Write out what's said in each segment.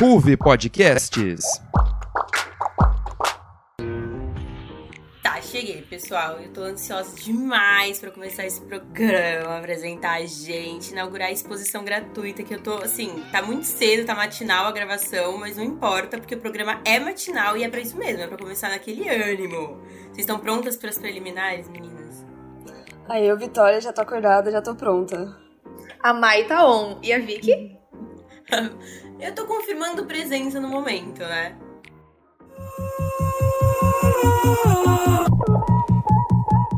Ruve Podcasts. Tá, cheguei, pessoal. Eu tô ansiosa demais pra começar esse programa, apresentar a gente, inaugurar a exposição gratuita, que eu tô, assim, tá muito cedo, tá matinal a gravação, mas não importa, porque o programa é matinal e é pra isso mesmo, é pra começar naquele ânimo. Vocês estão prontas pras preliminares, meninas? Aí eu, Vitória, já tô acordada, já tô pronta. A Mai tá on. E a Vicky? eu tô confirmando presença no momento, né?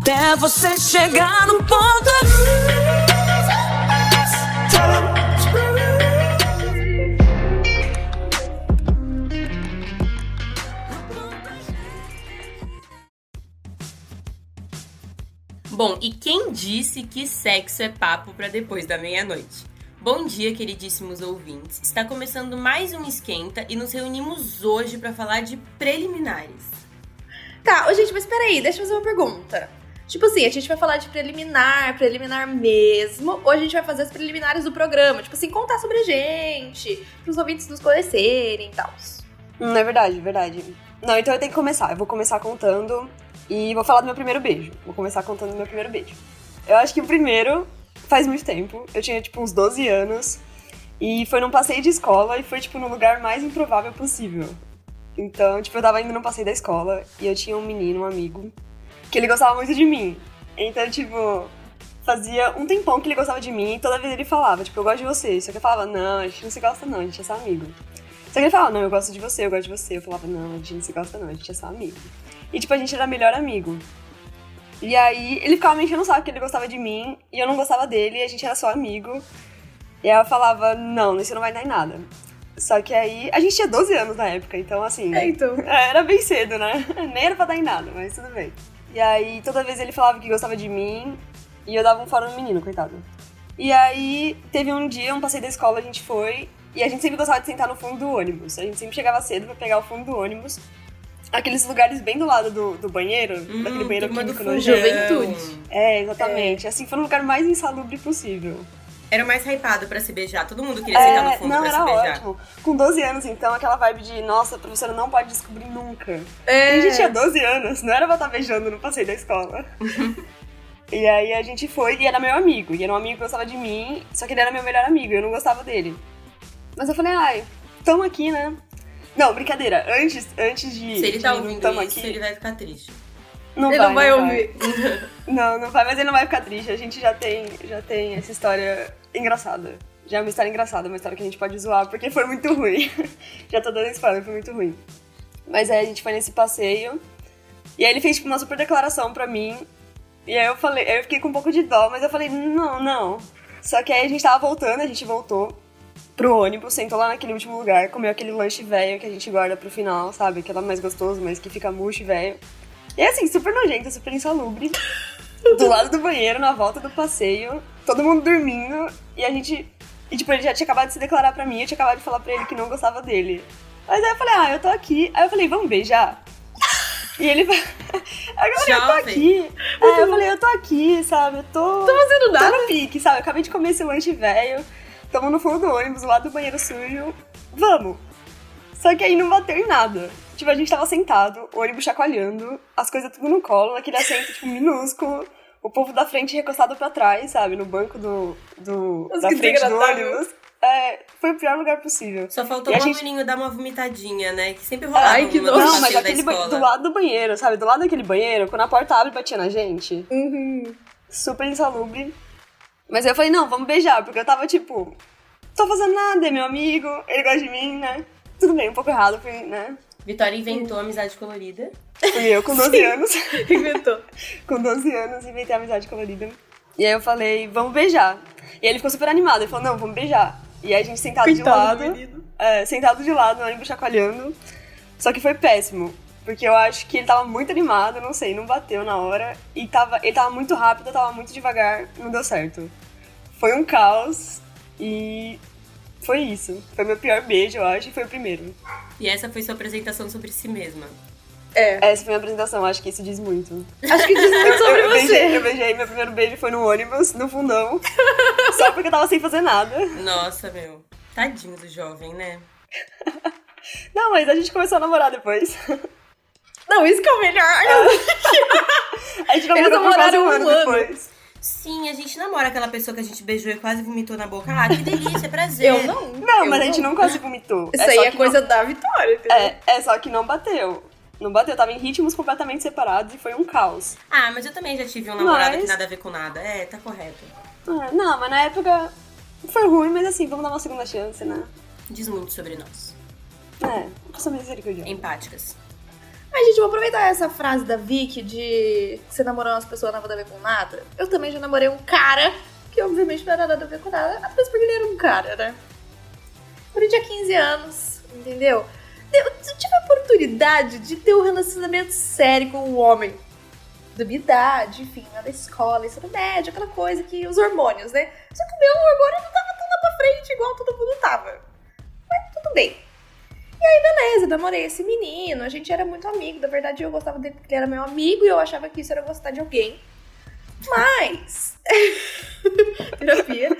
Até você chegar no ponto. Bom, e quem disse que sexo é papo para depois da meia-noite? Bom dia, queridíssimos ouvintes. Está começando mais um esquenta e nos reunimos hoje para falar de preliminares. Tá, ô, gente, mas peraí, deixa eu fazer uma pergunta. Tipo assim, a gente vai falar de preliminar, preliminar mesmo, ou a gente vai fazer as preliminares do programa? Tipo assim, contar sobre a gente, pros ouvintes nos conhecerem e tal. Hum, é verdade, é verdade. Não, então eu tenho que começar. Eu vou começar contando e vou falar do meu primeiro beijo. Vou começar contando do meu primeiro beijo. Eu acho que o primeiro faz muito tempo. Eu tinha, tipo, uns 12 anos. E foi num passeio de escola e foi, tipo, no lugar mais improvável possível. Então, tipo, eu tava indo num passeio da escola e eu tinha um menino, um amigo, que ele gostava muito de mim. Então, tipo, fazia um tempão que ele gostava de mim e toda vez ele falava, tipo, eu gosto de você. Só que eu falava, não, a gente não se gosta não, a gente é só amigo. Só que ele falava, não, eu gosto de você, eu gosto de você. Eu falava, não, a gente não se gosta não, a gente é só amigo. E, tipo, a gente era melhor amigo. E aí, ele ficava me enchendo o saco que ele gostava de mim e eu não gostava dele e a gente era só amigo. E aí eu falava, não, isso não vai dar em nada. Só que aí, a gente tinha 12 anos na época, então assim. É, então. Era bem cedo, né? Nem era pra dar em nada, mas tudo bem. E aí, toda vez ele falava que gostava de mim e eu dava um fora no menino, coitado. E aí, teve um dia, um passeio da escola, a gente foi e a gente sempre gostava de sentar no fundo do ônibus. A gente sempre chegava cedo pra pegar o fundo do ônibus. Aqueles lugares bem do lado do, do banheiro, Hum, daquele banheiro químico nojento. Juventude. É, exatamente. Assim, foi no lugar mais insalubre possível. Era o mais hypado pra se beijar. Todo mundo queria sentar no É, fundo não, pra era se beijar. ótimo. Com 12 anos, então, aquela vibe de, nossa, a professora não pode descobrir nunca. É. A gente tinha 12 anos, não era pra estar beijando no passeio da escola. e aí a gente foi e era meu amigo. E era um amigo que gostava de mim, só que ele era meu melhor amigo, eu não gostava dele. Mas eu falei, ai, tamo aqui, né? Não, brincadeira. Antes, antes de. Se ele de tá não ouvindo isso, aqui, ele vai ficar triste. não Ele vai, não vai não ouvir. Não, não vai, mas ele não vai ficar triste. A gente já tem, já tem essa história engraçada. Já é uma história engraçada, uma história que a gente pode zoar, porque foi muito ruim. já tô dando spoiler, foi muito ruim. Mas aí a gente foi nesse passeio. E aí ele fez tipo, uma super declaração pra mim. E aí eu falei, eu fiquei com um pouco de dó, mas eu falei, não, não. Só que aí a gente tava voltando, a gente voltou pro ônibus, sentou lá naquele último lugar, comeu aquele lanche velho que a gente guarda pro final, sabe? Que é mais gostoso, mas que fica murcho e velho. E assim, super nojento, super insalubre. Do lado do banheiro, na volta do passeio, todo mundo dormindo, e a gente. E tipo, ele já tinha acabado de se declarar pra mim, eu tinha acabado de falar pra ele que não gostava dele. Mas aí eu falei, ah, eu tô aqui. Aí eu falei, vamos beijar? E ele vai. Aí eu falei, eu tô aqui. Aí eu falei, eu tô aqui, sabe? Eu tô. Tô fazendo nada. Tô no pique, sabe? Eu acabei de comer esse lanche velho, tamo no fundo do ônibus, do lado do banheiro sujo. Vamos! Só que aí não bateu em nada. Tipo, a gente tava sentado, o ônibus chacoalhando, as coisas tudo no colo, naquele assento, tipo, minúsculo. O povo da frente recostado pra trás, sabe? No banco do, do da que frente do ônibus. É, foi o pior lugar possível. Só faltou E a o gente- menino dar uma vomitadinha, né? Que sempre rolava Ai, que uma nojo. no Não, mas aquele ba- do lado do banheiro, sabe? Do lado daquele banheiro, quando a porta abre, batia na gente. Uhum. super insalubre. Mas eu falei, não, vamos beijar, porque eu tava tipo, tô fazendo nada, é meu amigo, ele gosta de mim, né? Tudo bem, um pouco errado, fui, né? Vitória inventou a amizade colorida. Fui eu com 12 anos. Inventou. com 12 anos, inventei a amizade colorida. E aí eu falei, vamos beijar. E aí ele ficou super animado, ele falou, não, vamos beijar. E aí a gente sentado de Coitado do lado, é, sentado de lado, no ônibus chacoalhando. Só que foi péssimo. Porque eu acho que ele tava muito animado, não sei, não bateu na hora. E tava, ele tava muito rápido, eu tava muito devagar, não deu certo. Foi um caos e foi isso. Foi meu pior beijo, eu acho, e foi o primeiro. E essa foi sua apresentação sobre si mesma. É. Essa foi a minha apresentação, acho que isso diz muito. Acho que diz muito sobre eu, beijei, eu você. beijei, meu primeiro beijo foi no ônibus, no fundão. só porque eu tava sem fazer nada. Nossa, meu. Tadinho do jovem, né? Não, mas a gente começou a namorar depois. Não, isso que é o melhor. A gente namorou por quase namoraram um um ano depois. Sim, a gente namora aquela pessoa que a gente beijou e quase vomitou na boca. Ah, que delícia, prazer. Eu não. Não, eu mas a gente não quase vomitou. Isso é aí é coisa da Vitória, entendeu? Não, é, é só que não bateu. Não bateu, tava em ritmos completamente separados e foi um caos. Ah, mas eu também já tive um namorado Mas- que nada a ver com nada. É, tá correto. É, não, mas na época foi ruim, mas assim, vamos dar uma segunda chance, né? Diz muito sobre nós. É, eu sou misericordiosa. Empáticas. Mas, gente, vou aproveitar essa frase da Vicky de você namorou umas pessoas nada a ver com nada. Eu também já namorei um cara que, obviamente, não era nada a ver com nada, apenas porque ele era um cara, né? Quando eu tinha 15 anos, entendeu? Eu tive a oportunidade de ter um relacionamento sério com um homem da minha idade, enfim, da escola, ensino médio, aquela coisa que os hormônios, né? Só que o meu hormônio não tava tão lá pra frente igual todo mundo tava. Mas tudo bem. E aí, beleza, namorei esse menino, a gente era muito amigo. Na verdade, eu gostava dele porque ele era meu amigo e eu achava que isso era gostar de alguém. Mas. Terapia.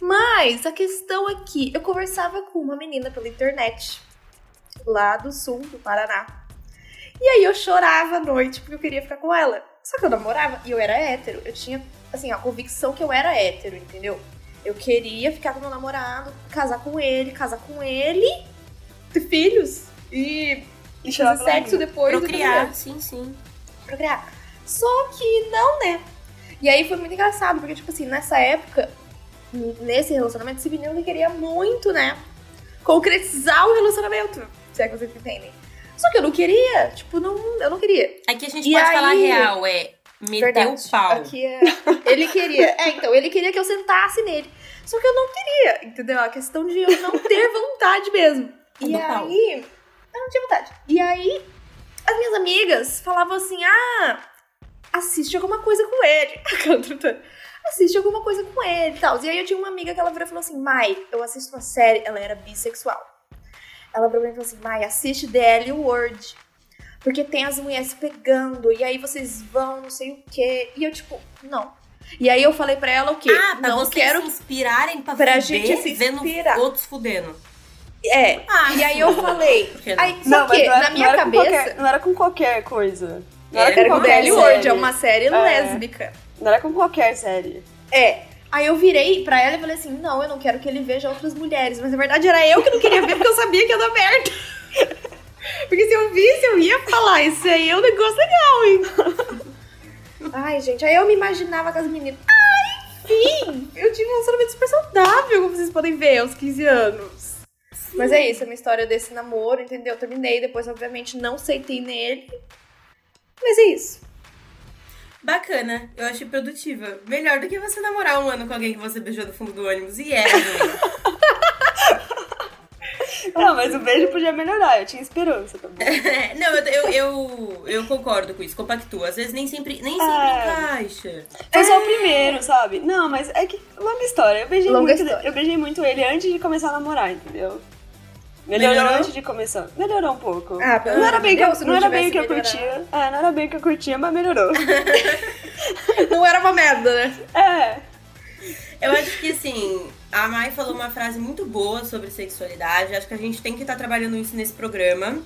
Mas a questão aqui, eu conversava com uma menina pela internet, lá do sul do Paraná. E aí eu chorava à noite porque eu queria ficar com ela. Só que eu namorava e eu era hétero. Eu tinha, assim, a convicção que eu era hétero, entendeu? Eu queria ficar com meu namorado, casar com ele, casar com ele, ter filhos e E fazer sexo vida. depois. Procriar, sim, sim. procriar. Só que não, né? E aí foi muito engraçado, porque, tipo assim, nessa época, nesse relacionamento, esse menino ele queria muito, né? Concretizar o relacionamento. Se é que vocês entendem. Só que eu não queria, tipo, não, eu não queria. Aqui a gente E pode aí- falar real, é Verdade. o pau. Aqui é... Ele queria. É, então, ele queria que eu sentasse nele. Só que eu não queria, entendeu? A questão de eu não ter vontade mesmo. E aí. Eu não tinha vontade. E aí, as minhas amigas falavam assim: ah, assiste alguma coisa com ele. assiste alguma coisa com ele e tal. E aí eu tinha uma amiga que ela virou e falou assim: Mai, eu assisto uma série, ela era bissexual. Ela virou e falou assim: Mai, assiste DL World. Porque tem as mulheres pegando, e aí vocês vão, não sei o quê. E eu, tipo, não. E aí eu falei pra ela o quê? Ah, pra não vocês quero. se inspirarem pra, pra fuder, gente se vendo inspirar. outros fudendo. É. Ah, e aí eu falei. Aí, Não, mas que, não era, na minha não era com cabeça. qualquer- não era com qualquer coisa. Não Era era, Era com com qualquer DL World, é uma série É. lésbica. Não era com qualquer série. É. Aí eu virei pra ela e falei assim: não, eu não quero que ele veja outras mulheres. Mas na verdade era eu que não queria ver porque eu sabia que ia dar merda. Porque se eu visse, eu ia falar: isso aí é um negócio legal, hein? Ai, gente, aí eu me imaginava com as meninas. Ai, enfim, eu tive um relacionamento super saudável, como vocês podem ver, aos 15 anos. Mas é isso, a minha história desse namoro, entendeu? Eu terminei, depois, obviamente, não aceitei nele. Mas é isso. Bacana, eu achei produtiva. Melhor do que você namorar um ano com alguém que você beijou no fundo do ônibus. E era, ruim. Não, mas o beijo podia melhorar, eu tinha esperança também. É, Não, eu, eu, eu, eu concordo com isso, compactuo. Às vezes nem sempre, nem sempre É. encaixa. Foi só o primeiro, sabe? Não, mas é que. Longa história. Eu beijei, Longa muito, história. eu beijei muito ele antes de começar a namorar, entendeu? Melhorou, Melhorou? antes de começar. Melhorou um pouco. Ah, não era bem que eu, não não era bem o que eu curtia. É, não era bem o que eu curtia, mas melhorou. Não era uma merda, né? é. Eu acho que assim, a Mai falou uma frase muito boa sobre sexualidade. Acho que a gente tem que estar trabalhando isso nesse programa.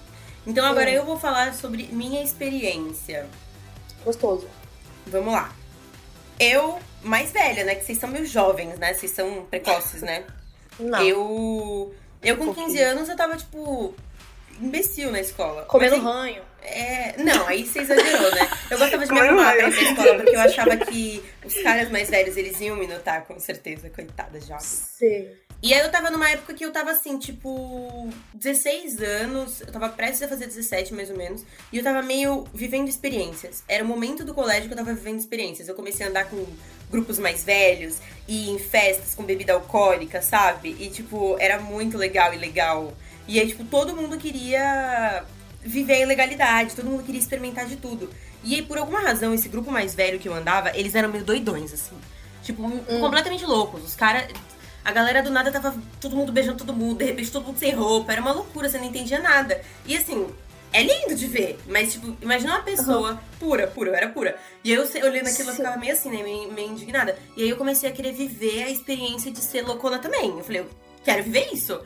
Então agora eu vou falar sobre minha experiência. Gostoso. Vamos lá. Eu, mais velha, né? Que vocês são meio jovens, né? Vocês são precoces, né? Não. Eu. Eu com Um 15 pouquinho. anos eu tava, tipo, imbecil na escola. Comendo Mas, ranho. É, não, aí você exagerou, né? Eu gostava de me arrumar pra ir pra escola, porque eu achava que os caras mais velhos, eles iam me notar, com certeza, coitada, jovem. Sei. E aí eu tava numa época que eu tava assim, tipo, 16 anos, eu tava prestes a fazer 17 mais ou menos, e eu tava meio vivendo experiências. Era o momento do colégio que eu tava vivendo experiências. Eu comecei a andar com grupos mais velhos e em festas com bebida alcoólica, sabe? E tipo, era muito legal e legal. E aí, tipo, todo mundo queria viver a ilegalidade, todo mundo queria experimentar de tudo. E aí, por alguma razão, esse grupo mais velho que eu andava, eles eram meio doidões, assim. Tipo, completamente loucos. Os caras. A galera do nada tava todo mundo beijando todo mundo, de repente todo mundo sem roupa. Era uma loucura, você não entendia nada. E assim, é lindo de ver, mas tipo, imagina uma pessoa pura, pura, eu era pura. E aí eu olhando aquilo, eu ficava meio assim, né? Meio, meio indignada. E aí eu comecei a querer viver a experiência de ser loucona também. Eu falei, quero viver isso.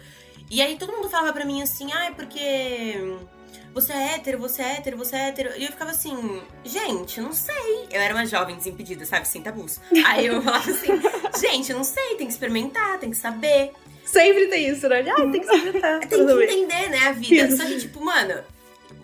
E aí todo mundo falava pra mim assim, ah, é porque você é hétero, você é hétero, você é hétero. E eu ficava assim, gente, não sei. Eu era uma jovem desimpedida, sabe, sem tabus. Aí eu falava assim, gente, não sei, tem que experimentar, tem que saber. Sempre tem isso, né? Ah, tem que experimentar. Tem que entender, né, a vida. Só que, tipo, mano,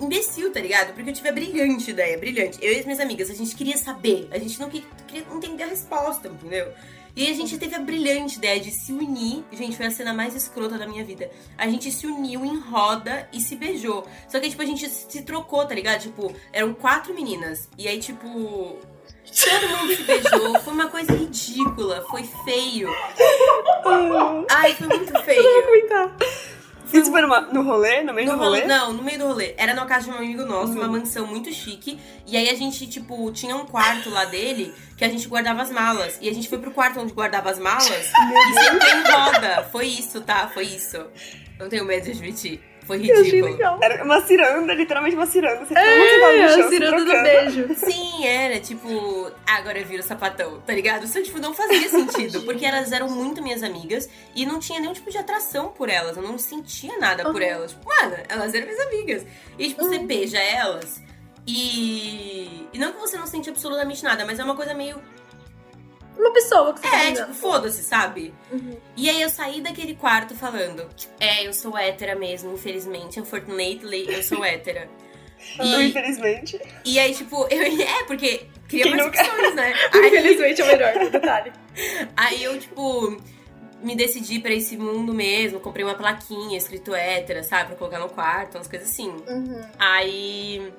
imbecil, tá ligado? Porque eu tive a brilhante ideia, brilhante. Eu e as minhas amigas, a gente queria saber. A gente não queria entender a resposta, entendeu? E a gente teve a brilhante ideia de se unir. Gente, foi a cena mais escrota da minha vida. A gente se uniu em roda e se beijou. Só que, tipo, a gente se trocou, tá ligado? Tipo, eram quatro meninas. E aí, tipo, Todo mundo se beijou, foi uma coisa ridícula, foi feio. Ai, foi muito feio. Isso foi numa, no rolê? No meio No do rolê? rolê- Não, no meio do rolê. Era na casa de um amigo nosso, uma mansão muito chique. E aí a gente, tipo, tinha um quarto lá dele que a gente guardava as malas. E a gente foi pro quarto onde guardava as malas e sentou em roda. Foi isso, tá? Foi isso. Não tenho medo de admitir. Foi Eu achei ridículo. legal. Era uma ciranda, literalmente uma ciranda. Você no É, chão, a se ciranda do beijo. Sim, era tipo, "Ah, agora eu viro sapatão, tá ligado? Isso, tipo, não fazia sentido, porque elas eram muito minhas amigas e não tinha nenhum tipo de atração por elas, eu não sentia nada por Uhum. elas. Tipo, mano, elas eram minhas amigas. E, tipo, você beija elas e. E não que você não sente absolutamente nada, mas é uma coisa meio. Uma pessoa que você tá É, beijando. tipo, foda-se, sabe? Uhum. E aí eu saí daquele quarto falando, é, eu sou hétera mesmo, infelizmente, unfortunately, eu sou hétera. Não, E, infelizmente. e aí, tipo, eu. É, porque cria Quem mais nunca? opções, né? Aí, Infelizmente é o melhor, detalhe. aí eu, tipo, me decidi pra esse mundo mesmo, comprei uma plaquinha escrito hétera, sabe? Pra colocar no quarto, umas coisas assim. Uhum. Aí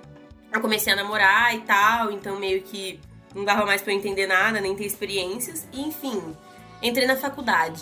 eu comecei a namorar e tal, então meio que não dava mais pra eu entender nada, nem ter experiências. E enfim, entrei na faculdade.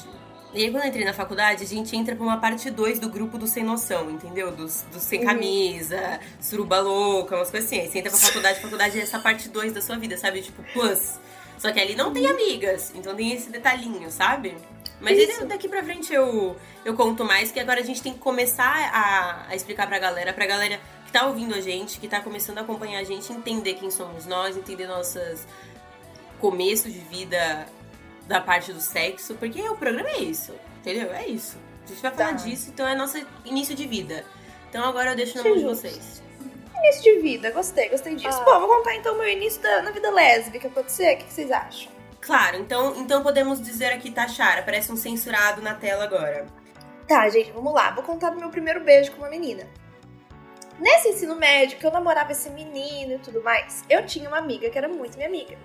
E aí quando eu entrei na faculdade, a gente entra pra uma parte 2 do grupo do sem noção, entendeu? Dos, dos sem Uhum. camisa, suruba louca, umas coisas assim. Aí você entra pra faculdade, faculdade é essa parte 2 da sua vida, sabe? Tipo, plus. Só que ali não tem amigas, então tem esse detalhinho, sabe? Mas Isso. daqui pra frente eu, eu conto mais, que agora a gente tem que começar a, a explicar pra galera, pra galera tá ouvindo a gente, que tá começando a acompanhar a gente, entender quem somos nós, entender nossos começos de vida da parte do sexo, porque o programa é isso, entendeu? É isso. A gente vai falar Tá. disso, então é nosso início de vida. Então agora eu deixo na mão de vocês. Início de vida, gostei, gostei disso. Ah. Bom, vou contar então o meu início da, na vida lésbica acontecer. O que, que vocês acham? Claro, então, então podemos dizer aqui, Tachara, parece um censurado na tela agora. Tá, gente, vamos lá. Vou contar do meu primeiro beijo com uma menina. Nesse ensino médio, que eu namorava esse menino e tudo mais, eu tinha uma amiga que era muito minha amiga.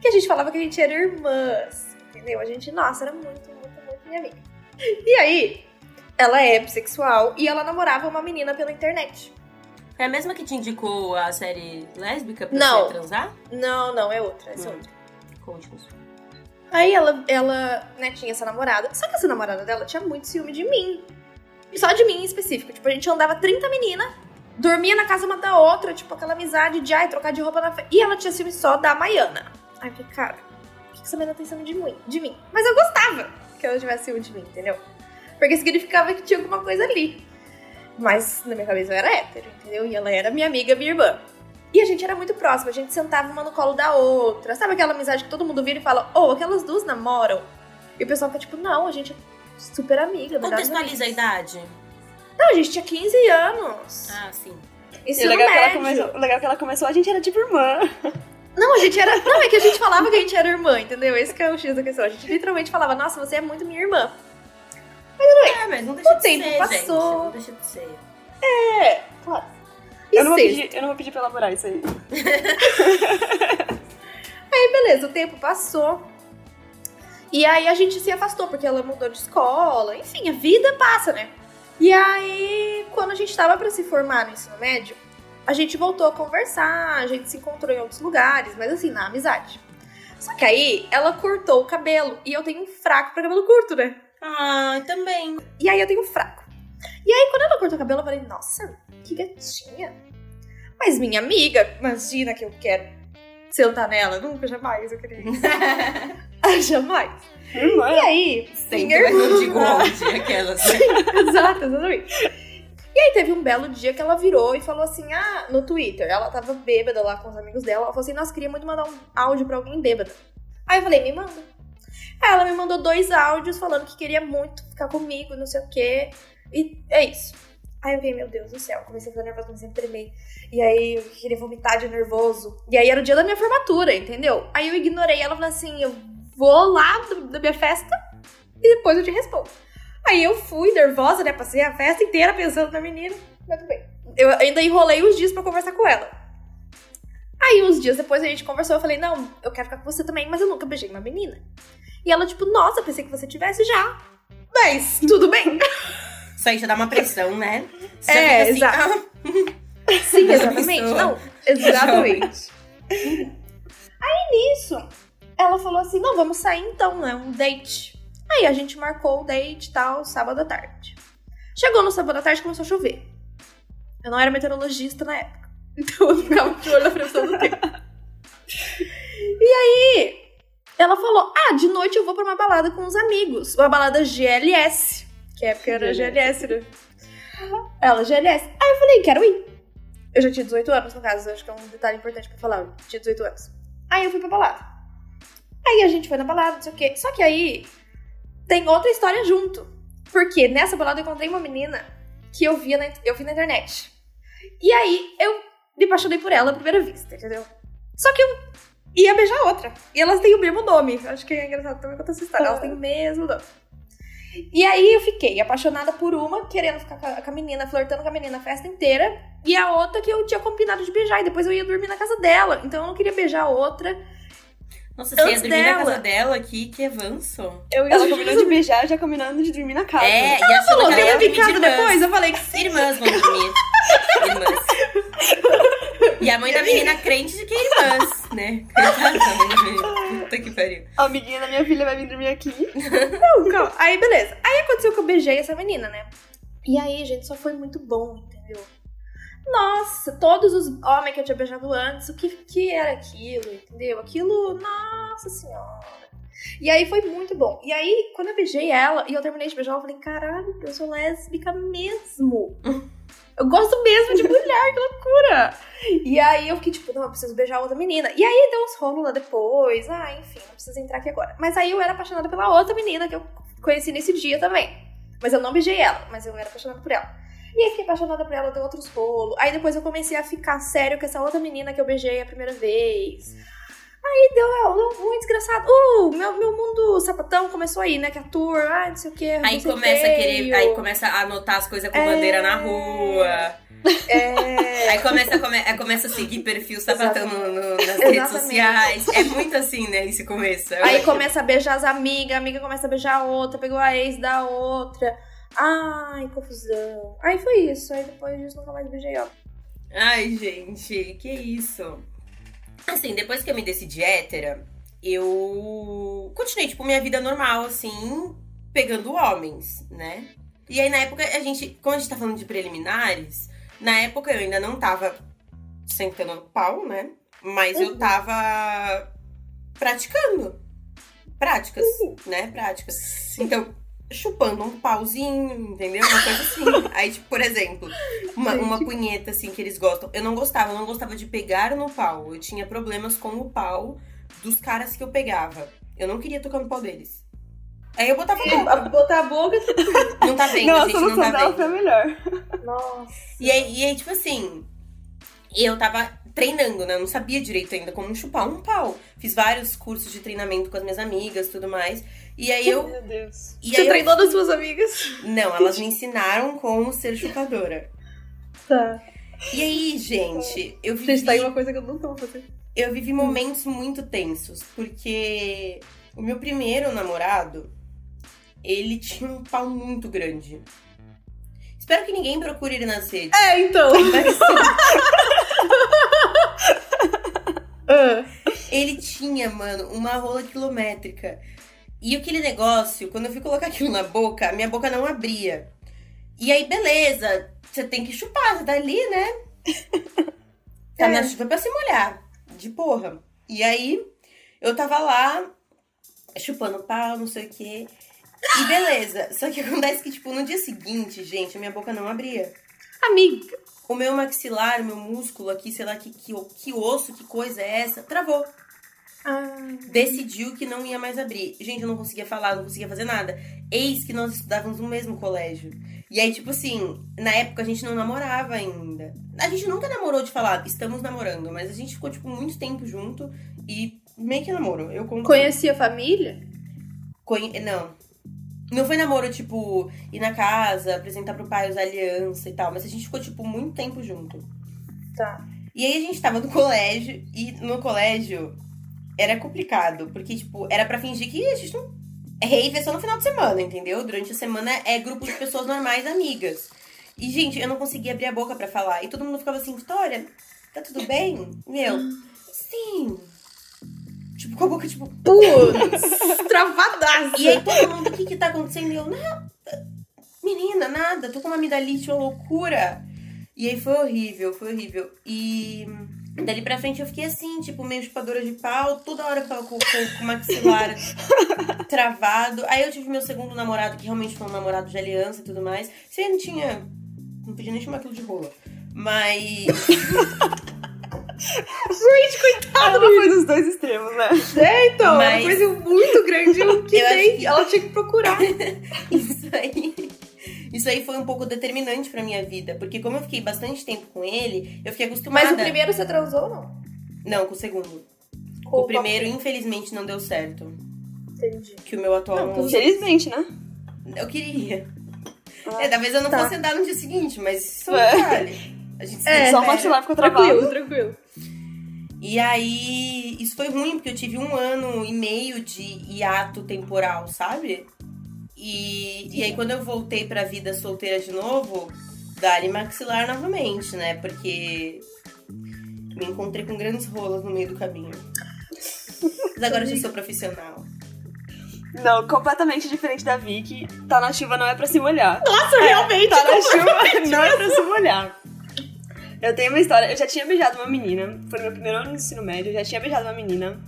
Que a gente falava que a gente era irmãs, entendeu? A gente, nossa, era muito, muito, muito minha amiga. E aí, ela é bissexual e ela namorava uma menina pela internet. Foi a mesma que te indicou a série lésbica pra Não. você transar? Não, não, é outra, essa é Hum. outra. Conte-nos. Aí ela, ela né, tinha essa namorada. Só que essa namorada dela tinha muito ciúme de mim. E só de mim em específico. Tipo, a gente andava 30 meninas, dormia na casa uma da outra, tipo, aquela amizade de ai, trocar de roupa na. E ela tinha ciúme só da Maiana. Aí eu fiquei, cara, por que que essa menina tem ciúme de mim? de mim? Mas eu gostava que ela tivesse ciúme de mim, entendeu? Porque significava que tinha alguma coisa ali. Mas na minha cabeça eu era hétero, entendeu? E ela era minha amiga, minha irmã. E a gente era muito próxima, a gente sentava uma no colo da outra. Sabe aquela amizade que todo mundo vira e fala, ô, aquelas duas namoram? E o pessoal fica tipo, não, a gente é super amiga. Contextualiza a amigas." idade. Não, a gente tinha 15 anos. Ah, sim. O Ensino legal, é que ela começou, o legal é que ela começou, a gente era tipo irmã. Não, a gente era. Não, é que a gente falava que a gente era irmã, entendeu? Esse que é o X da questão. A gente literalmente falava, nossa, você é muito minha irmã. É, mas não deixa O de tempo ser, passou. gente. Não deixa de ser. É, claro. E Eu não, vou pedir, eu não vou pedir pra elaborar isso aí. beleza, o tempo passou. E aí a gente se afastou, porque ela mudou de escola. Enfim, a vida passa, né? E aí, quando a gente tava pra se formar no ensino médio, a gente voltou a conversar, a gente se encontrou em outros lugares, mas assim, na amizade. Só que aí, ela cortou o cabelo. E eu tenho um fraco pra cabelo curto, né? Ah, também. E aí eu tenho um fraco. E aí, quando ela cortou o cabelo, eu falei, nossa, que gatinha. Mas minha amiga, imagina que eu quero sentar nela. Nunca, jamais eu queria jamais. Irmã. E aí, Sempre irmã- não digo onde, aquelas. né? Exato, exatamente. E aí teve um belo dia que ela virou e falou assim, ah, no Twitter, ela tava bêbada lá com os amigos dela, ela falou assim, nossa, queria muito mandar um áudio pra alguém bêbada. Aí eu falei, me manda. Aí ela me mandou dois áudios falando que queria muito ficar comigo, não sei o quê. E é isso. Aí eu fiquei, meu Deus do céu, comecei a ficar nervosa, comecei a tremer. E aí eu queria vomitar de nervoso. E aí era o dia da minha formatura, entendeu? Aí eu ignorei ela, falei assim, eu vou lá da minha festa e depois eu te respondo. Aí eu fui nervosa, né? Passei a festa inteira pensando na menina. Mas tudo bem. Eu ainda enrolei uns dias pra conversar com ela. Aí, uns dias depois, a gente conversou. Eu falei, não, eu quero ficar com você também, mas eu nunca beijei uma menina. E ela, tipo, nossa, pensei que você tivesse já. Mas, tudo bem. Isso aí já dá uma pressão, né? Você É, já fica assim, exato. ah, Sim, exatamente. Não, exatamente. Aí, nisso, ela falou assim, não, vamos sair então, né? Um date. Aí, a gente marcou o date e tal, sábado à tarde. Chegou no sábado à tarde, começou a chover. Eu não era meteorologista na época. Então, eu ficava de olho na previsão do tempo. E aí, ela falou: Ah, de noite eu vou pra uma balada com os amigos. Uma balada GLS. Que é porque era GLS, né? Ela, GLS. Aí eu falei: Quero ir. Eu já tinha 18 anos, no caso. Acho que é um detalhe importante pra falar. Eu tinha 18 anos. Aí eu fui pra balada. Aí a gente foi na balada, não sei o quê. Só que aí tem outra história junto. Porque nessa balada eu encontrei uma menina que eu, via na, eu vi na internet. E aí eu me apaixonei por ela à primeira vista, entendeu? Só que eu ia beijar outra. E elas têm o mesmo nome. Acho que é engraçado também contar essa história. Elas têm o mesmo nome. E aí eu fiquei apaixonada por uma, querendo ficar com a, menina, flertando com a menina a festa inteira. E a outra que eu tinha combinado de beijar. E depois eu ia dormir na casa dela. Então eu não queria beijar a outra. Nossa, você ia Antes dormir na dela. casa dela aqui, que avanço. Eu ia Ela combinou de beijar, já combinando de dormir na casa. É, e achando falou, que ela ia dormir dormir de depois? Eu falei que sim. Irmãs vão dormir. Irmãs. E a mãe da menina crente de que é irmãs, né? Puta que pariu. A amiguinha da minha filha vai vir dormir aqui. Não, calma. Aí, beleza. Aí aconteceu que eu beijei essa menina, né? E aí, gente, só foi muito bom, entendeu? Nossa, todos os homens que eu tinha beijado antes, o que, que era aquilo, entendeu? Aquilo, nossa senhora. E aí foi muito bom. E aí, quando eu beijei ela e eu terminei de beijar, eu falei, caralho, eu sou lésbica mesmo. Eu gosto mesmo de mulher, que loucura! E aí eu fiquei tipo, não, eu preciso beijar outra menina. E aí deu uns rolos lá depois. Ah, enfim, não precisa entrar aqui agora. Mas aí eu era apaixonada pela outra menina que eu conheci nesse dia também. Mas eu não beijei ela, mas eu era apaixonada por ela. E aí fiquei apaixonada por ela, deu outros rolos. Aí depois eu comecei a ficar sério com essa outra menina que eu beijei a primeira vez. Aí deu, deu muito desgraçado. Uh, meu, meu mundo sapatão começou aí, né? Que a tour, ah, não sei o que. Aí começa a querer. Aí começa a anotar as coisas com É. bandeira na rua. É. Aí começa, a come- aí começa a seguir perfil sapatão no- no- nas redes Exatamente. sociais. É muito assim, né? Esse começo. Aí acho. começa a beijar as amigas, a amiga começa a beijar a outra, pegou a ex da outra. Ai, confusão. Aí foi isso. Aí depois disso nunca mais beijei ela. Ai, gente, que isso? Assim, depois que eu me decidi hétera, eu continuei, tipo, minha vida normal, assim, pegando homens, né? E aí, na época, a gente, como a gente tá falando de preliminares, na época eu ainda não tava sentando no pau, né? Mas eu tava praticando. Práticas, né? Práticas. Então, chupando um pauzinho, entendeu? Uma coisa assim. Aí, tipo, por exemplo, uma, uma punheta, assim, que eles gostam. Eu não gostava, eu não gostava de pegar no pau. Eu tinha problemas com o pau dos caras que eu pegava. Eu não queria tocar no pau deles. Aí eu botava a boca. Botar a boca. Não tá vendo, não, gente, não tá vendo. foi melhor. Nossa. E aí, e aí, tipo assim, eu tava treinando, né? Eu não sabia direito ainda como chupar um pau. Fiz vários cursos de treinamento com as minhas amigas e tudo mais. E aí eu. Meu Deus. E Você aí eu- treinou das suas amigas? Não, elas me ensinaram como ser chupadora. Tá. E aí, gente, eu vivi, aí uma coisa que eu nunca vou fazer. eu vivi momentos muito tensos, porque o meu primeiro namorado, ele tinha um pau muito grande. Espero que ninguém procure ele nas redes. É, então. Mas, Ah. Ele tinha, mano, uma rola quilométrica. E aquele negócio, quando eu fui colocar aquilo na boca, a minha boca não abria. E aí, beleza, você tem que chupar, você tá ali, né? Tá na chuva pra se molhar. De porra. E aí, eu tava lá, chupando pau, não sei o quê. E beleza. Só que acontece que, tipo, no dia seguinte, gente, a minha boca não abria. Amiga. O meu maxilar, o meu músculo aqui, sei lá que, que, que osso, que coisa é essa, travou. Ah, decidiu que não ia mais abrir. Gente, eu não conseguia falar, não conseguia fazer nada. Eis que nós estudávamos no mesmo colégio. E aí, tipo assim, na época a gente não namorava ainda. A gente nunca namorou de falar, estamos namorando, mas a gente ficou, tipo, muito tempo junto e meio que namoro. Eu conto. conhecia a família? Conhe... Não. Não foi namoro, tipo, ir na casa, apresentar pro pai usar aliança e tal, mas a gente ficou, tipo, muito tempo junto. Tá. E aí a gente tava no colégio, e no colégio era complicado, porque, tipo, era pra fingir que a gente não. Rave é só no final de semana, entendeu? Durante a semana é grupo de pessoas normais, amigas. E, gente, eu não conseguia abrir a boca pra falar. E todo mundo ficava assim, Vitória, tá tudo bem? Meu, sim. Tipo, com a boca, tipo, Putz, travadaça. E aí todo mundo, o que que tá acontecendo? E eu, não, menina, nada, tô com uma amidalite, uma loucura. E aí foi horrível, foi horrível. E dali pra frente eu fiquei assim, tipo, meio chupadora de pau, toda hora com, com, com o maxilar travado. Aí eu tive meu segundo namorado, que realmente foi um namorado de aliança e tudo mais. Você não tinha. Não podia nem chamar aquilo de rola. Mas. Ela foi nos dois extremos, né? É, então, Mas- uma coisa muito grande o que Eu nem que- ela tinha que procurar. Isso aí. Isso aí foi um pouco determinante pra minha vida. Porque como eu fiquei bastante tempo com ele, eu fiquei acostumada. Mas o primeiro você transou ou não? Não, com o segundo. Com O primeiro, infelizmente, não deu certo. Entendi. Que o meu atual Não. Infelizmente, né? Eu queria. Ah, É, talvez eu não tá. fosse andar no dia seguinte, mas isso é. A gente se É, Só maxilar ficou travado. Tranquilo, tranquilo. E aí, isso foi ruim, porque eu tive um ano e meio de hiato temporal, sabe? E, e aí, quando eu voltei pra vida solteira de novo, dali maxilar novamente, né? Porque me encontrei com grandes rolas no meio do caminho. Mas agora eu já sou profissional. Não, completamente diferente da Vicky. Tá na chuva não é pra se molhar. Nossa, realmente. Tá na chuva não é pra se molhar. Eu tenho uma história, eu já tinha beijado uma menina, foi no meu primeiro ano de ensino médio, eu já tinha beijado uma menina.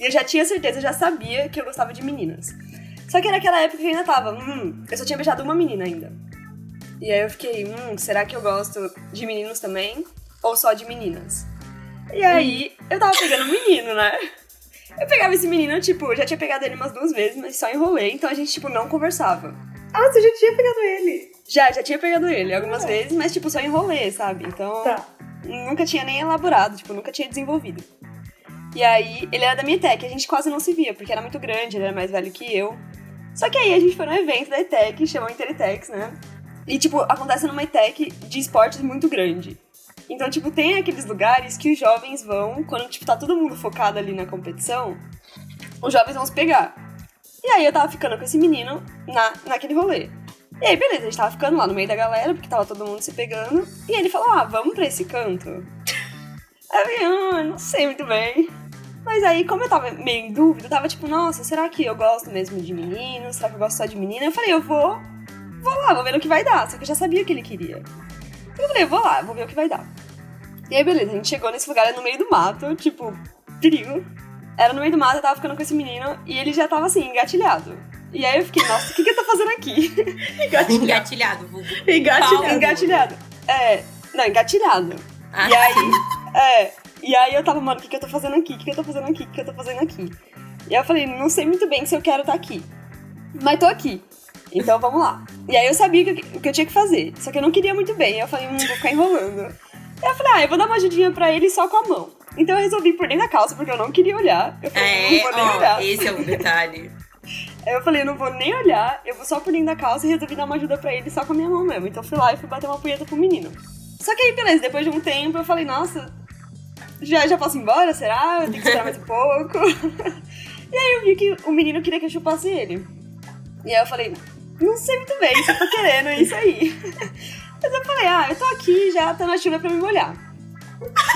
E eu já tinha certeza, eu já sabia que eu gostava de meninas. Só que naquela época eu ainda tava, hum, eu só tinha beijado uma menina ainda. E aí eu fiquei, hum, será que eu gosto de meninos também? Ou só de meninas? E aí eu tava pegando um menino, né? Eu pegava esse menino, tipo, eu já tinha pegado ele umas duas vezes, mas só enrolei, então a gente, tipo, não conversava. Ah, você já tinha pegado ele. Já, já tinha pegado ele algumas vezes, mas, tipo, só enrolei, sabe? Então, Tá. nunca tinha nem elaborado, tipo, nunca tinha desenvolvido. E aí, ele era da minha ETEC, a gente quase não se via, porque era muito grande, ele era mais velho que eu. Só que aí a gente foi num evento da ETEC, chamou Interitex, né? E, tipo, acontece numa ETEC de esportes muito grande. Então, tipo, tem aqueles lugares que os jovens vão, quando, tipo, tá todo mundo focado ali na competição, os jovens vão se pegar. E aí eu tava ficando com esse menino na, naquele rolê. E aí, beleza, a gente tava ficando lá no meio da galera, porque tava todo mundo se pegando. E ele falou, ah, vamos pra esse canto? Aí eu ah, não sei muito bem. Mas aí, como eu tava meio em dúvida, eu tava tipo, nossa, será que eu gosto mesmo de menino? Será que eu gosto só de menina? Eu falei, eu vou, vou lá, vou ver no que vai dar. Só que eu já sabia o que ele queria. Eu falei, eu vou lá, vou ver o que vai dar. E aí, beleza, a gente chegou nesse lugar era no meio do mato, tipo, perigo. Era no meio do mato, eu tava ficando com esse menino e ele já tava assim, engatilhado. E aí eu fiquei, nossa, o que, que eu tô fazendo aqui? Engatilhado, vulgo. Engatilhado. Engatilhado. É, não, engatilhado. Ah, E aí, é, e aí eu tava, mano, o que, que eu tô fazendo aqui? O que, que eu tô fazendo aqui? O que, que eu tô fazendo aqui? E aí eu falei, não sei muito bem se eu quero estar aqui. Mas tô aqui. Então vamos lá. E aí eu sabia o que, que eu tinha que fazer. Só que eu não queria muito bem. Eu falei, hum, vou ficar enrolando. Aí eu falei, ah, eu vou dar uma ajudinha pra ele só com a mão. Então eu resolvi por dentro da calça, porque eu não queria olhar. Eu falei, É, não vou nem ó, olhar. esse é um detalhe. Aí eu falei, eu não vou nem olhar, eu vou só por dentro da calça e resolvi dar uma ajuda pra ele só com a minha mão mesmo. Então eu fui lá e fui bater uma punheta pro menino. Só que aí, beleza, depois de um tempo eu falei, nossa, já, já posso ir embora, será? Eu tenho que esperar mais um pouco. e aí eu vi que o menino queria que eu chupasse ele. E aí eu falei, não sei muito bem se eu tô querendo é isso aí. Mas eu falei, ah, eu tô aqui já, tá na chuva pra me molhar.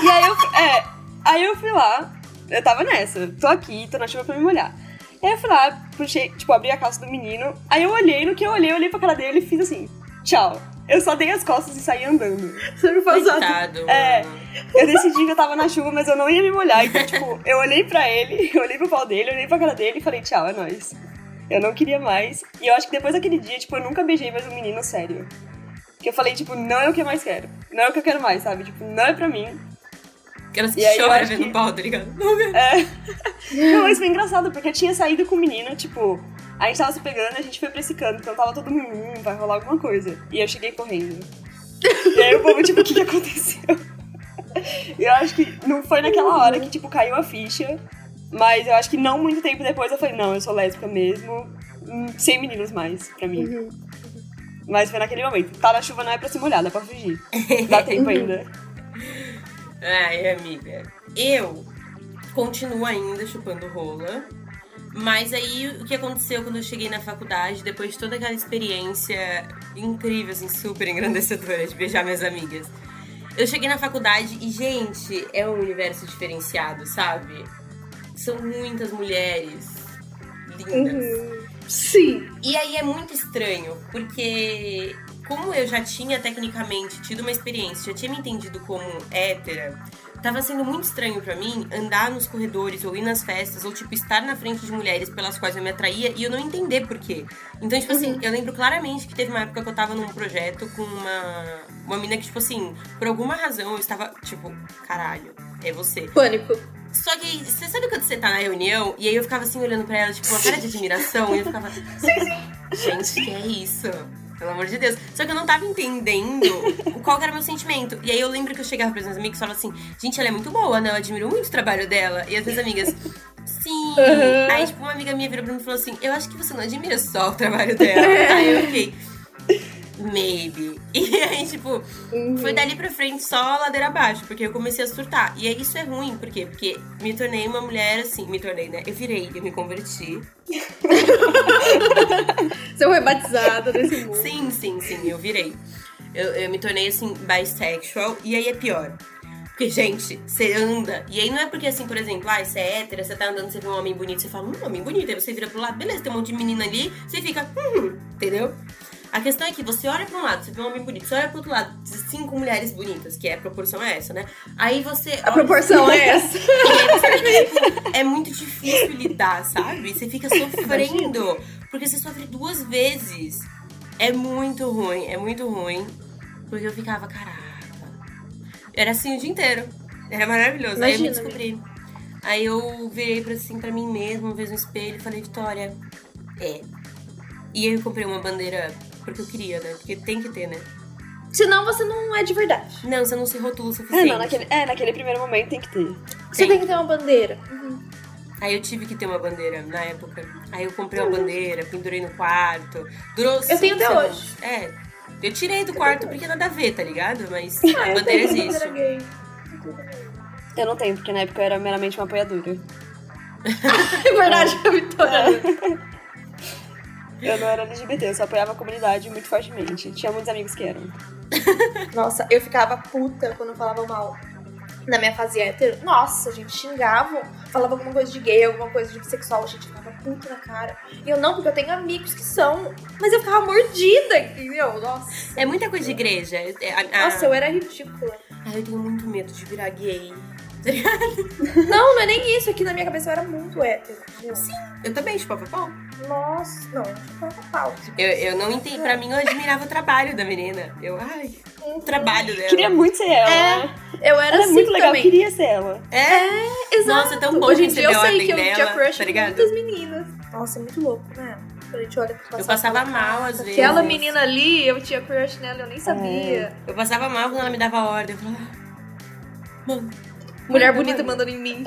E aí eu, é, aí eu fui lá, eu tava nessa, tô aqui, tô na chuva pra me molhar. E aí eu fui lá, puxei, tipo, abri a calça do menino. Aí eu olhei, no que eu olhei, eu olhei pra cara dele e fiz assim, tchau. Eu só dei as costas e saí andando. Você me faz. Coitado, É. mano. Eu decidi que eu tava na chuva, mas eu não ia me molhar. Então, tipo, eu olhei pra ele, eu olhei pro pau dele, eu olhei pra cara dele e falei, tchau, é nóis. Eu não queria mais. E eu acho que depois daquele dia, tipo, eu nunca beijei mais um menino sério. Porque eu falei, tipo, não é o que eu mais quero. Não é o que eu quero mais, sabe? Tipo, não é pra mim. Aquelas que E eu choram vendo que- pau, tá ligado? Não, mas foi engraçado, porque eu tinha saído com o menino, tipo, a gente tava se pegando, a gente foi pra esse canto, então tava todo mundo, hum, vai rolar alguma coisa. E eu cheguei correndo. E aí o povo, tipo, o que que aconteceu? Eu acho que não foi naquela hora que, tipo, caiu a ficha, mas eu acho que não muito tempo depois eu falei, não, eu sou lésbica mesmo, hum, sem meninos mais, pra mim. Mas foi naquele momento. Tá na chuva não é pra se molhar, dá pra fugir. Dá tempo ainda. Ai, amiga. Eu continuo ainda chupando rola. Mas aí o que aconteceu quando eu cheguei na faculdade, depois de toda aquela experiência incrível, assim, super engrandecedora de beijar minhas amigas. Eu cheguei na faculdade e, gente, é um universo diferenciado, sabe? São muitas mulheres lindas. Sim. E aí é muito estranho, porque como eu já tinha tecnicamente tido uma experiência, já tinha me entendido como hétera, tava sendo muito estranho pra mim andar nos corredores ou ir nas festas ou tipo estar na frente de mulheres pelas quais eu me atraía e eu não entender por quê. Então, tipo assim, eu lembro claramente que teve uma época que eu tava num projeto com uma uma mina que tipo assim, por alguma razão eu estava tipo, caralho, é você. Pânico. Só que você sabe quando você tá na reunião e aí eu ficava assim olhando pra ela, tipo, uma cara de admiração, e eu ficava. Gente, que é isso? Pelo amor de Deus. Só que eu não tava entendendo qual era o meu sentimento. E aí eu lembro que eu chegava pros meus amigos e falava assim, gente, ela é muito boa, né? Eu admiro muito o trabalho dela. E as minhas amigas, sim. Aí, tipo, uma amiga minha virou pra mim e falou assim, eu acho que você não admira só o trabalho dela. aí eu fiquei. Maybe. E aí, tipo, foi dali pra frente só ladeira abaixo, porque eu comecei a surtar. E aí isso é ruim, por quê? Porque me tornei uma mulher assim, me tornei, né? Eu virei, eu me converti. Você foi batizada nesse mundo. Sim, sim, sim, eu virei. Eu, eu me tornei assim, bisexual, e aí é pior. Porque, gente, você anda. E aí não é porque, assim, por exemplo, ah, você é hétera, você tá andando, você vê um homem bonito, você fala, hum, homem bonito. Aí você vira pro lado, beleza, tem um monte de menina ali, você fica, hum, entendeu? A questão é que você olha pra um lado, você vê um homem bonito, você olha pro outro lado, cinco mulheres bonitas, que é a proporção é essa, né? Aí você. A proporção é essa. Fica, tipo, é muito difícil lidar, sabe? Você fica sofrendo. Porque você sofre duas vezes. É muito ruim, é muito ruim. Porque eu ficava, caraca. Era assim o dia inteiro. Era maravilhoso. aí eu me Imagina, descobri. Aí eu virei pra, assim, pra mim mesma, uma vez no espelho e falei, Vitória, é. E aí eu comprei uma bandeira porque eu queria, né? Porque tem que ter, né? Senão você não é de verdade. Não, você não se rotula o É, suficiente. não, naquele, é, naquele primeiro momento tem que ter. Você tem que ter uma bandeira. Aí eu tive que ter uma bandeira na época. Aí eu comprei uma bandeira, pendurei no quarto. Durou cinco tenho até hoje. É. Eu tirei do quarto porque nada a ver, tá ligado? Mas Ah, a eu bandeira tenho existe. Bandeira gay. Eu não tenho, porque na época eu era meramente uma apoiadora. É verdade, a Vitória. Eu não era LGBT, eu só apoiava a comunidade muito fortemente. Tinha muitos amigos que eram. Nossa, eu ficava puta quando falavam mal. Na minha fase hétero, nossa, a gente xingava, falava alguma coisa de gay, alguma coisa de bissexual, a gente ficava puta na cara. E eu não, porque eu tenho amigos que são, mas eu ficava mordida, entendeu? Nossa, É muita coisa de igreja. É, a- a- nossa eu era ridícula. Ai, eu tenho muito medo de virar gay. Não, não é nem isso, aqui na minha cabeça eu era muito hétero. entendeu? Eu também, chupava pau. Nossa, não, chupava pau. Eu, eu não entendi. Pra mim, eu admirava o trabalho da menina. Eu, ai, o trabalho dela. Queria muito ser ela, É, né? Eu era Ela é assim muito legal, também. queria ser ela. É, Exato. Nossa, é tão bom Hoje em dia receber eu sei que eu tinha crush tá em ligado? muitas meninas. Nossa, é muito louco, né? Quando a gente olha pra Eu passar passava mal às vezes. Aquela menina ali, eu tinha crush nela, eu nem sabia. eu passava mal quando ela me dava ordem. Eu falava, ah, mano, Mulher bonita mandando em mim.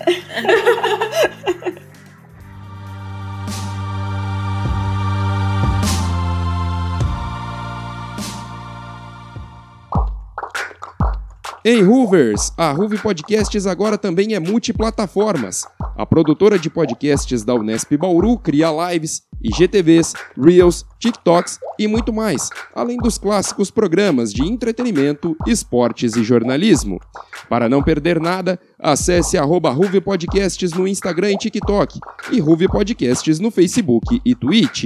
Ei, Hoovers! A Hoove Podcasts agora também é multiplataformas. A produtora de podcasts da Unesp Bauru cria lives, IGTVs, Reels, TikToks e muito mais, além dos clássicos programas de entretenimento, esportes e jornalismo. Para não perder nada, acesse Ruve Podcasts no Instagram e TikTok e Ruve Podcasts no Facebook e Twitch.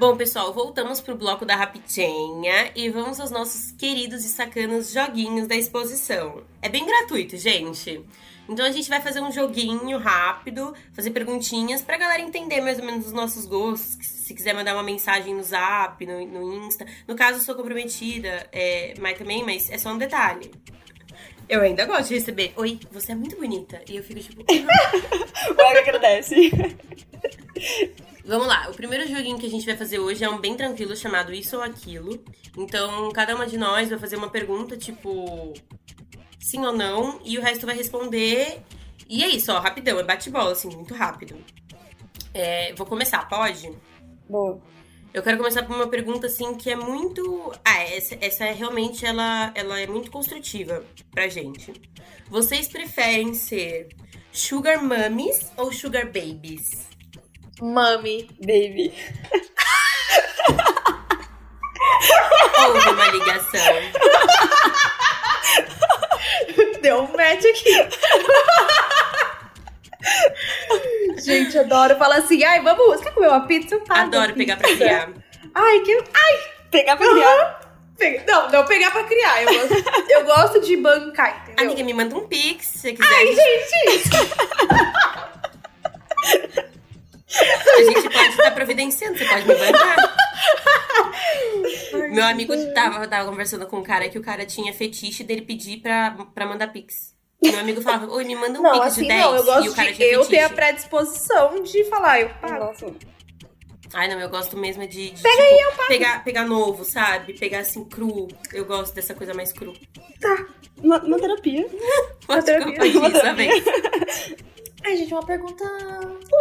Bom, pessoal, voltamos pro bloco da Rapidinha e vamos aos nossos queridos e sacanos joguinhos da exposição. É bem gratuito, gente. Então a gente vai fazer um joguinho rápido, fazer perguntinhas pra galera entender mais ou menos os nossos gostos. Se quiser mandar uma mensagem no Zap, no, no Insta. No caso, eu sou comprometida, é, mas também, mas é só um detalhe. Eu ainda gosto de receber. Oi, você é muito bonita. E eu fico tipo. O Ego agradece. Vamos lá, o primeiro joguinho que a gente vai fazer hoje é um bem tranquilo chamado Isso ou Aquilo. Então, cada uma de nós vai fazer uma pergunta, tipo, sim ou não, e o resto vai responder. E é isso, ó, rapidão, é bate-bola, assim, muito rápido. É, vou começar, pode? Boa. Eu quero começar por uma pergunta, assim, que é muito. Ah, essa, essa é realmente ela, ela é muito construtiva pra gente. Vocês preferem ser sugar mummies ou sugar babies? Mami. Baby. Houve uma ligação. Deu um match aqui. Gente, adoro. Fala assim, ai, vamos, você quer comer uma pizza? A Adoro pegar pra criar. Ai, que... Pegar pra criar. Pe- Não, não pegar pra criar. Eu gosto, eu gosto de bancar, entendeu? Amiga, me manda um pix se você quiser. Ai, gente! A gente pode estar providenciando, você pode me bancar. Meu amigo tava, tava conversando com um cara que o cara tinha fetiche dele pedir pra, pra mandar pix. Meu amigo falava, oi, me manda um Não, pix assim de 10. não. Eu e gosto o cara de eu ter a predisposição de falar, eu pago. Ai, não, eu gosto mesmo de, de tipo, pegar, pegar novo, sabe? Pegar assim, cru. Eu gosto dessa coisa mais cru. Uma, uma terapia. Pode terapia. Uma isso, tá bem? Ai, gente, uma pergunta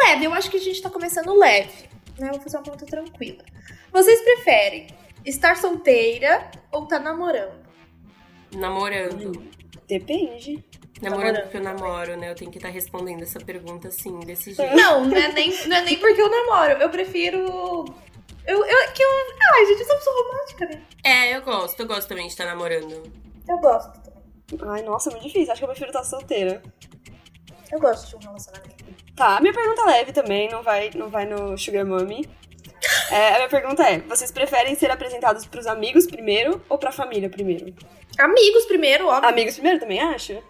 leve. Eu acho que a gente tá começando leve. Né? Eu vou fazer uma pergunta tranquila. Vocês preferem estar solteira ou tá namorando? Namorando. Depende. Namorando Namorando porque eu namoro, né? Eu tenho que estar respondendo essa pergunta assim, desse jeito. Não, não é nem, não é nem porque eu namoro. Eu prefiro. Eu, eu, que eu... Ai, gente, eu sou pessoa romântica, né? É, eu gosto. Eu gosto também de estar namorando. Eu gosto. Ai, nossa, muito difícil. Acho que eu prefiro estar solteira. Eu gosto de um relacionamento. Tá, minha pergunta é leve também, não vai, não vai no Sugar Mummy. É, a minha pergunta é: vocês preferem ser apresentados pros amigos primeiro ou pra família primeiro? Amigos primeiro, óbvio. Amigos primeiro também, acha?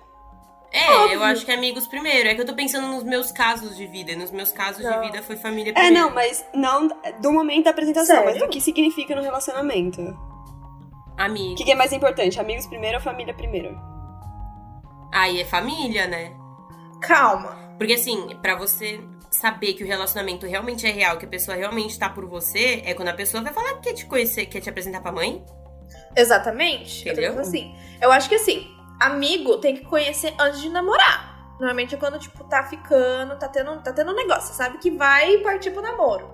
É, Óbvio. eu acho que amigos primeiro. É que eu tô pensando nos meus casos de vida. E nos meus casos Não. de vida foi família É, primeiro. não, mas não do momento da apresentação, Sério? mas do que significa no relacionamento. O Amigo. que, que é mais importante, amigos primeiro ou família primeiro? Aí é família, né? Calma. Porque assim, pra você saber que o relacionamento realmente é real, que a pessoa realmente tá por você, é quando a pessoa vai falar que quer te conhecer, quer te apresentar pra mãe. Exatamente. Eu Entendeu? falando assim. Eu acho que assim, amigo tem que conhecer antes de namorar. Normalmente é quando, tipo, tá ficando, tá tendo, tá tendo um negócio, sabe? Que vai partir pro namoro.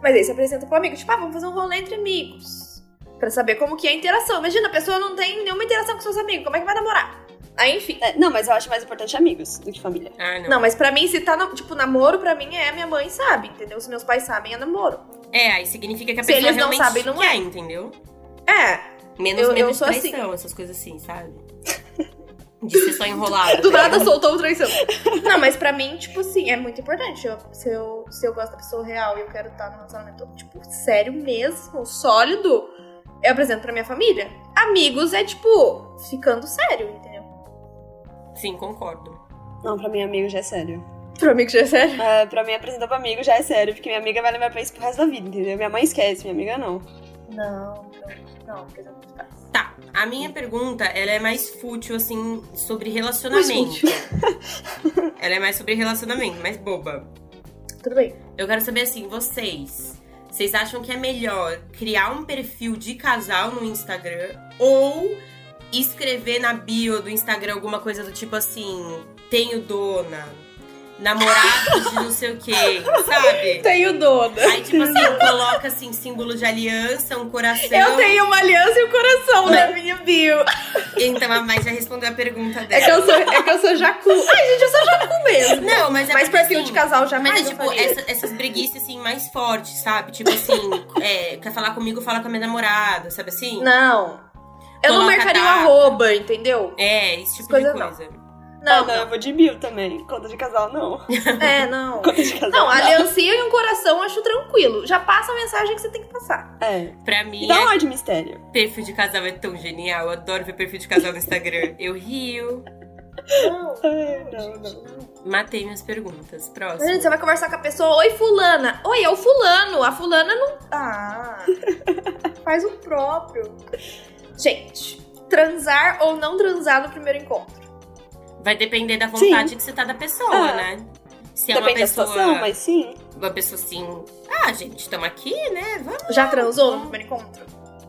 Mas aí você apresenta pro amigo, tipo, ah, vamos fazer um rolê entre amigos. Pra saber como que é a interação. Imagina, a pessoa não tem nenhuma interação com seus amigos, como é que vai namorar? Aí, enfim. É, não, mas eu acho mais importante amigos do que família. Ah, não. Não, mas pra mim, se tá, no- tipo, namoro, pra mim é minha mãe sabe, entendeu? Se meus pais sabem, é namoro. É, aí significa que a Se pessoa eles não realmente sabem, não quer, é. entendeu? É, Menos Eu- eu menos sou assim. traição, essas coisas assim, sabe? De ser só enrolado. Do nada soltou o traição. Não, mas pra mim, tipo assim, é muito importante. Eu- se, eu, se eu gosto da pessoa real e eu quero estar num relacionamento, tipo, sério mesmo, sólido, eu apresento pra minha família. Amigos é, tipo, ficando sério, entendeu? Sim, concordo. Não, pra mim, amigo já é sério. Pro amigo já é sério. É, pra mim, apresentar pra amigo já é sério, porque minha amiga vai lembrar pra isso pro resto da vida, entendeu? Minha mãe esquece, minha amiga não. Não, não, não, apresento pros pais. Tá, a minha pergunta, ela é mais fútil, assim, sobre relacionamento. ela é mais sobre relacionamento, mais boba. Tudo bem. Eu quero saber assim, vocês. Vocês acham que é melhor criar um perfil de casal no Instagram ou escrever na bio do Instagram alguma coisa do tipo assim, tenho dona, namorado de não sei o quê, sabe? Tenho dona. Aí, tipo assim, coloca assim, símbolo de aliança, um coração. Eu tenho uma aliança e um coração Mas- na minha bio. Então a Mai já respondeu a pergunta É dela. que eu sou, é que eu sou jacu. Ai, gente, eu sou jacu mesmo. Não, mas é Mas perfil assim, de casal jamais Mas é tipo, essa- essas breguices assim mais fortes, sabe? Tipo assim, é, quer falar comigo, fala com a minha namorada, sabe assim? Não. Eu não marcaria o arroba, entendeu? É, esse tipo Coisa de não. coisa. Ah, Não, não, eu vou de mil também. Conta de casal, não. É, não. Conta de casal, Não, não. aliancinha e um coração eu acho tranquilo. Já passa a mensagem que você tem que passar. É. Pra mim, E dá um é- ar de mistério. perfil de casal é tão genial. Eu adoro ver perfil de casal no Instagram. Eu rio. Não. Ai, não, não. Matei minhas perguntas. Gente, Próximo. você vai conversar com a pessoa, oi fulana. Oi, é o fulano. A fulana não. Ah. Faz o próprio. Gente, transar ou não transar no primeiro encontro? Vai depender da vontade que você tá da pessoa, Ah. né? Se é Depende uma da pessoa. situação, mas sim. Uma pessoa assim. Ah, gente, estamos aqui, né? Vamos. Já transou no primeiro encontro?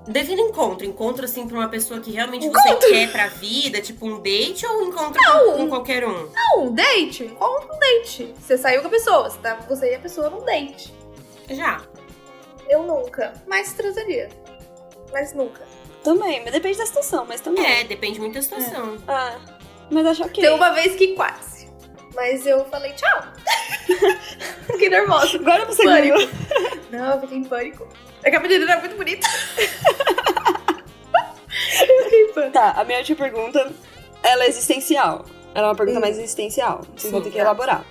Define encontro. Encontro, assim, pra uma pessoa que realmente você quer pra vida, tipo um date ou um encontro com, com qualquer um? Não, um date. Encontro, um date. Você saiu com a pessoa, você, tá, você e a pessoa num date. Já. Eu nunca. Mas transaria. Mas nunca. Também, mas depende da situação, mas também. É, depende muito da situação. Ah, mas acho ok. Tem uma vez que quase. Mas eu falei tchau. Fiquei nervosa. Agora você Pânico. ganhou. Não, eu fiquei em pânico. É que a menina era muito bonita. eu fiquei em pânico. Tá, a minha última pergunta, ela é existencial. Ela é uma pergunta Hum. mais existencial. Vocês vão Sim, ter que tá. elaborar.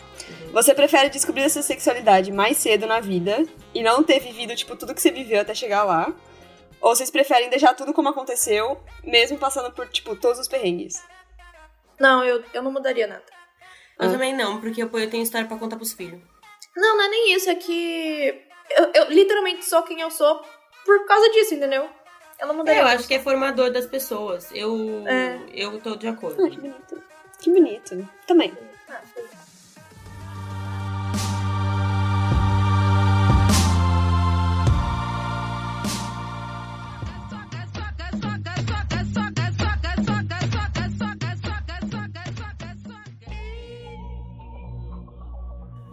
Você prefere descobrir a sua sexualidade mais cedo na vida e não ter vivido, tipo, tudo que você viveu até chegar lá? Ou vocês preferem deixar tudo como aconteceu, mesmo passando por, tipo, todos os perrengues? Não, eu, eu não mudaria nada. Eu Ah. também não, porque eu, eu tenho história pra contar pros filhos. Não, não é nem isso. É que eu, eu literalmente sou quem eu sou por causa disso, entendeu? Eu não mudaria eu nada. acho que é formador das pessoas. Eu, É. eu tô de acordo. Ah, que bonito. Que bonito. Também. Ah, foi.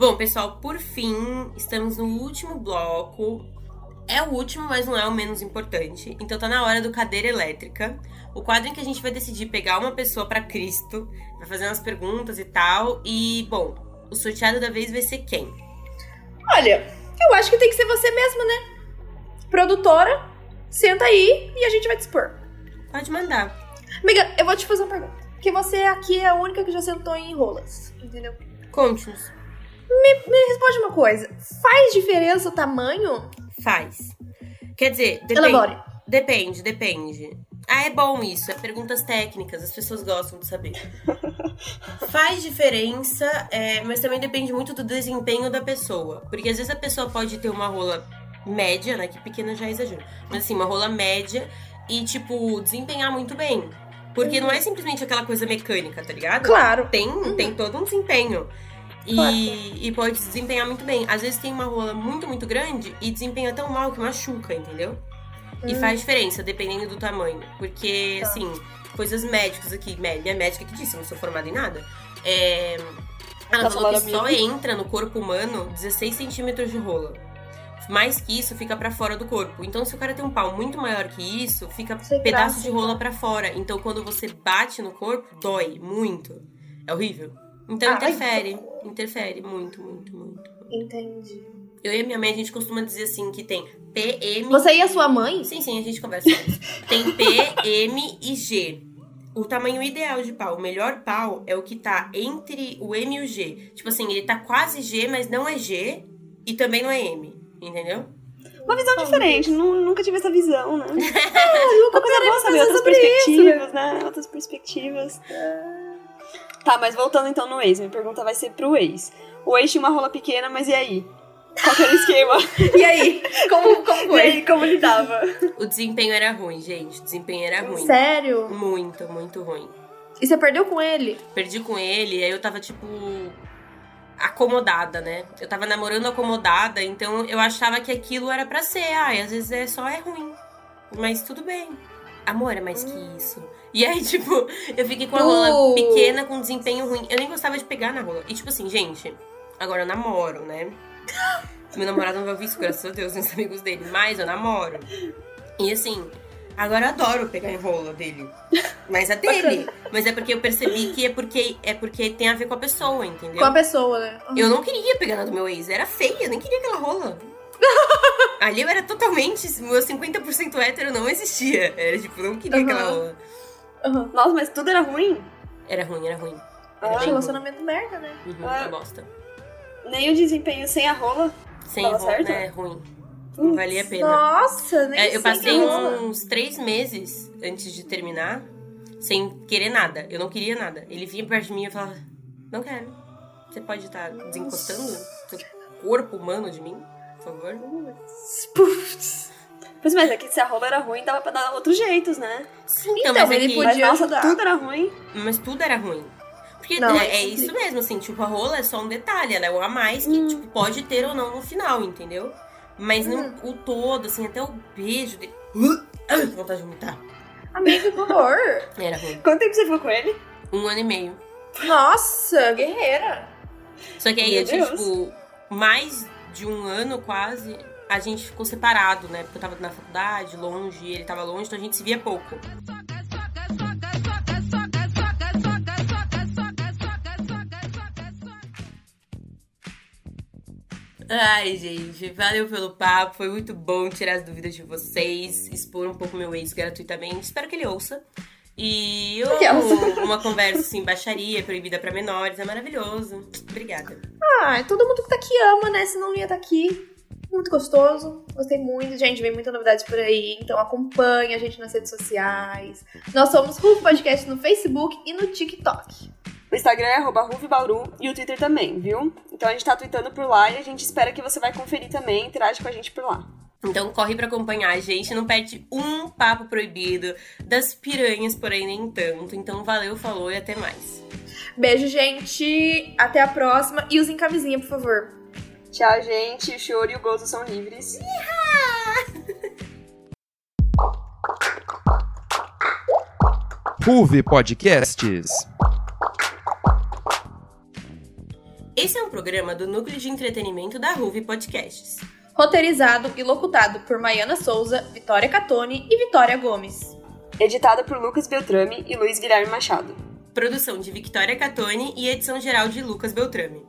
Bom, pessoal, por fim, estamos no último bloco. É o último, mas não é o menos importante. Então tá na hora do Cadeira Elétrica. O quadro em que a gente vai decidir pegar uma pessoa pra Cristo, vai fazer umas perguntas e tal. E, bom, o sorteado da vez vai ser quem? Olha, eu acho que tem que ser você mesma, né? Produtora, senta aí e a gente vai dispor. Pode mandar. Amiga, eu vou te fazer uma pergunta. Porque você aqui é a única que já sentou em rolas, entendeu? Conte-nos. Me responde uma coisa. Faz diferença o tamanho? Faz. Quer dizer, depende. Elabore. Depende, depende. Ah, é bom isso. É perguntas técnicas, as pessoas gostam de saber. Faz diferença, é, mas também depende muito do desempenho da pessoa. Porque às vezes a pessoa pode ter uma rola média, né? Que pequena já é exagero. Mas assim, uma rola média e, tipo, desempenhar muito bem. Porque não é simplesmente aquela coisa mecânica, tá ligado? Claro. Tem, tem todo um desempenho. E, Claro. e pode desempenhar muito bem. Às vezes tem uma rola muito, muito grande e desempenha tão mal que machuca, entendeu? E Hum. faz diferença, dependendo do tamanho. Porque, Tá. assim, coisas médicas aqui, minha médica que disse, eu não sou formada em nada. É, ela Tá falou que só entra no corpo humano 16 centímetros de rola. Mais que isso, fica pra fora do corpo. Então, se o cara tem um pau muito maior que isso, fica Sem pedaço graça, de rola pra fora. Então, quando você bate no corpo, dói muito. É horrível. Então, Ah, interfere. Interfere muito, muito, muito. Entendi. Eu e a minha mãe, a gente costuma dizer assim que tem PM. Você e a sua mãe? Sim, sim, a gente conversa isso. Tem P, M e G. O tamanho ideal de pau, o melhor pau é o que tá entre o M e o G. Tipo assim, ele tá quase G, mas não é G e também não é M. Entendeu? Uma visão diferente, nu- nunca tive essa visão, né? Ah, Uma coisa boa saber outras perspectivas, né? Outras perspectivas. Tá, mas voltando então no ex, minha pergunta vai ser pro ex. O ex tinha uma rola pequena, mas e aí? Qual que era o esquema? E aí? Como, como E foi? aí, como lidava? O desempenho era ruim, gente. O desempenho era ruim. Sério? Muito, muito ruim. E você perdeu com ele? Perdi com ele, aí eu tava, tipo, acomodada, né? Eu tava namorando acomodada, então eu achava que aquilo era pra ser. Ai, às vezes é só é ruim. Mas tudo bem. Amor é mais que isso. E aí, tipo, eu fiquei com a rola Uh. pequena, com desempenho ruim. Eu nem gostava de pegar na rola. E, tipo assim, gente, agora eu namoro, né? Meu namorado não vai ouvir isso, graças a Deus, meus amigos dele. Mas eu namoro. E assim, agora eu adoro pegar em rola dele. Mas é dele. Mas é porque eu percebi que é porque, é porque tem a ver com a pessoa, entendeu? Com a pessoa, né? Eu não queria pegar na do meu ex, era feia, nem queria aquela rola. Ali eu era totalmente. Meu 50% hétero não existia. Era tipo, não queria aquela Aham. rola. Aham. Nossa, mas tudo era ruim? Era ruim, era ruim. Ah, Era ruim. Relacionamento merda, né? Uhum, Ah. bosta. Nem o desempenho sem a rola. Sem Tava roupa certo? é ruim. Não valia a pena. Nossa, nem É, eu passei rola. uns três meses antes de terminar sem querer nada. Eu não queria nada. Ele vinha perto de mim e falava, não quero. Você pode estar desencostando seu corpo humano de mim, por favor? Putz. Pois mas é que se a rola era ruim, dava pra dar outros jeitos, né? Sim, Então, mas, é ele que- podia- Mas nossa, tudo era ruim. mas tudo era ruim. Porque Não, é, é isso isso mesmo, assim, tipo, a rola é só um detalhe, ela é o a mais que, tipo, pode ter ou não no final, entendeu? Mas não, o todo, assim, até o beijo de... Ai, vontade de vomitar. Amigo, que horror. Era ruim. Quanto tempo você ficou com ele? Um ano e meio. Nossa, guerreira. Só que aí, Meu eu tinha, tipo, mais de um ano quase, a gente ficou separado, né? Porque eu tava na faculdade, longe, e ele tava longe, então a gente se via pouco. Ai, gente, valeu pelo papo. Foi muito bom tirar as dúvidas de vocês, expor um pouco meu ex gratuitamente. Espero que ele ouça. E eu, uma conversa assim, baixaria, proibida pra menores, é maravilhoso. Obrigada. Ah, todo mundo que tá aqui ama, né? Senão não ia estar aqui. Muito gostoso. Gostei muito. Gente, vem muita novidade por aí. Então acompanha a gente nas redes sociais. Nós somos Rufo Podcast no Facebook e no TikTok. O Instagram é arroba Ruvibauru e o Twitter também, viu? Então a gente tá tweetando por lá e a gente espera que você vai conferir também, interage com a gente por lá. Então corre pra acompanhar a gente, não perde um papo proibido das piranhas, porém nem tanto. Então valeu, falou e até mais. Beijo, gente. Até a próxima. E usem camisinha, por favor. Tchau, gente. O choro e o gozo são livres. Ruve Podcasts. Esse é um programa do Núcleo de Entretenimento da Ruve Podcasts. Roteirizado e locutado por Maiana Souza, Vitória Catone e Vitória Gomes. Editada por Lucas Beltrame e Luiz Guilherme Machado. Produção de Victoria Catone e edição geral de Lucas Beltrame.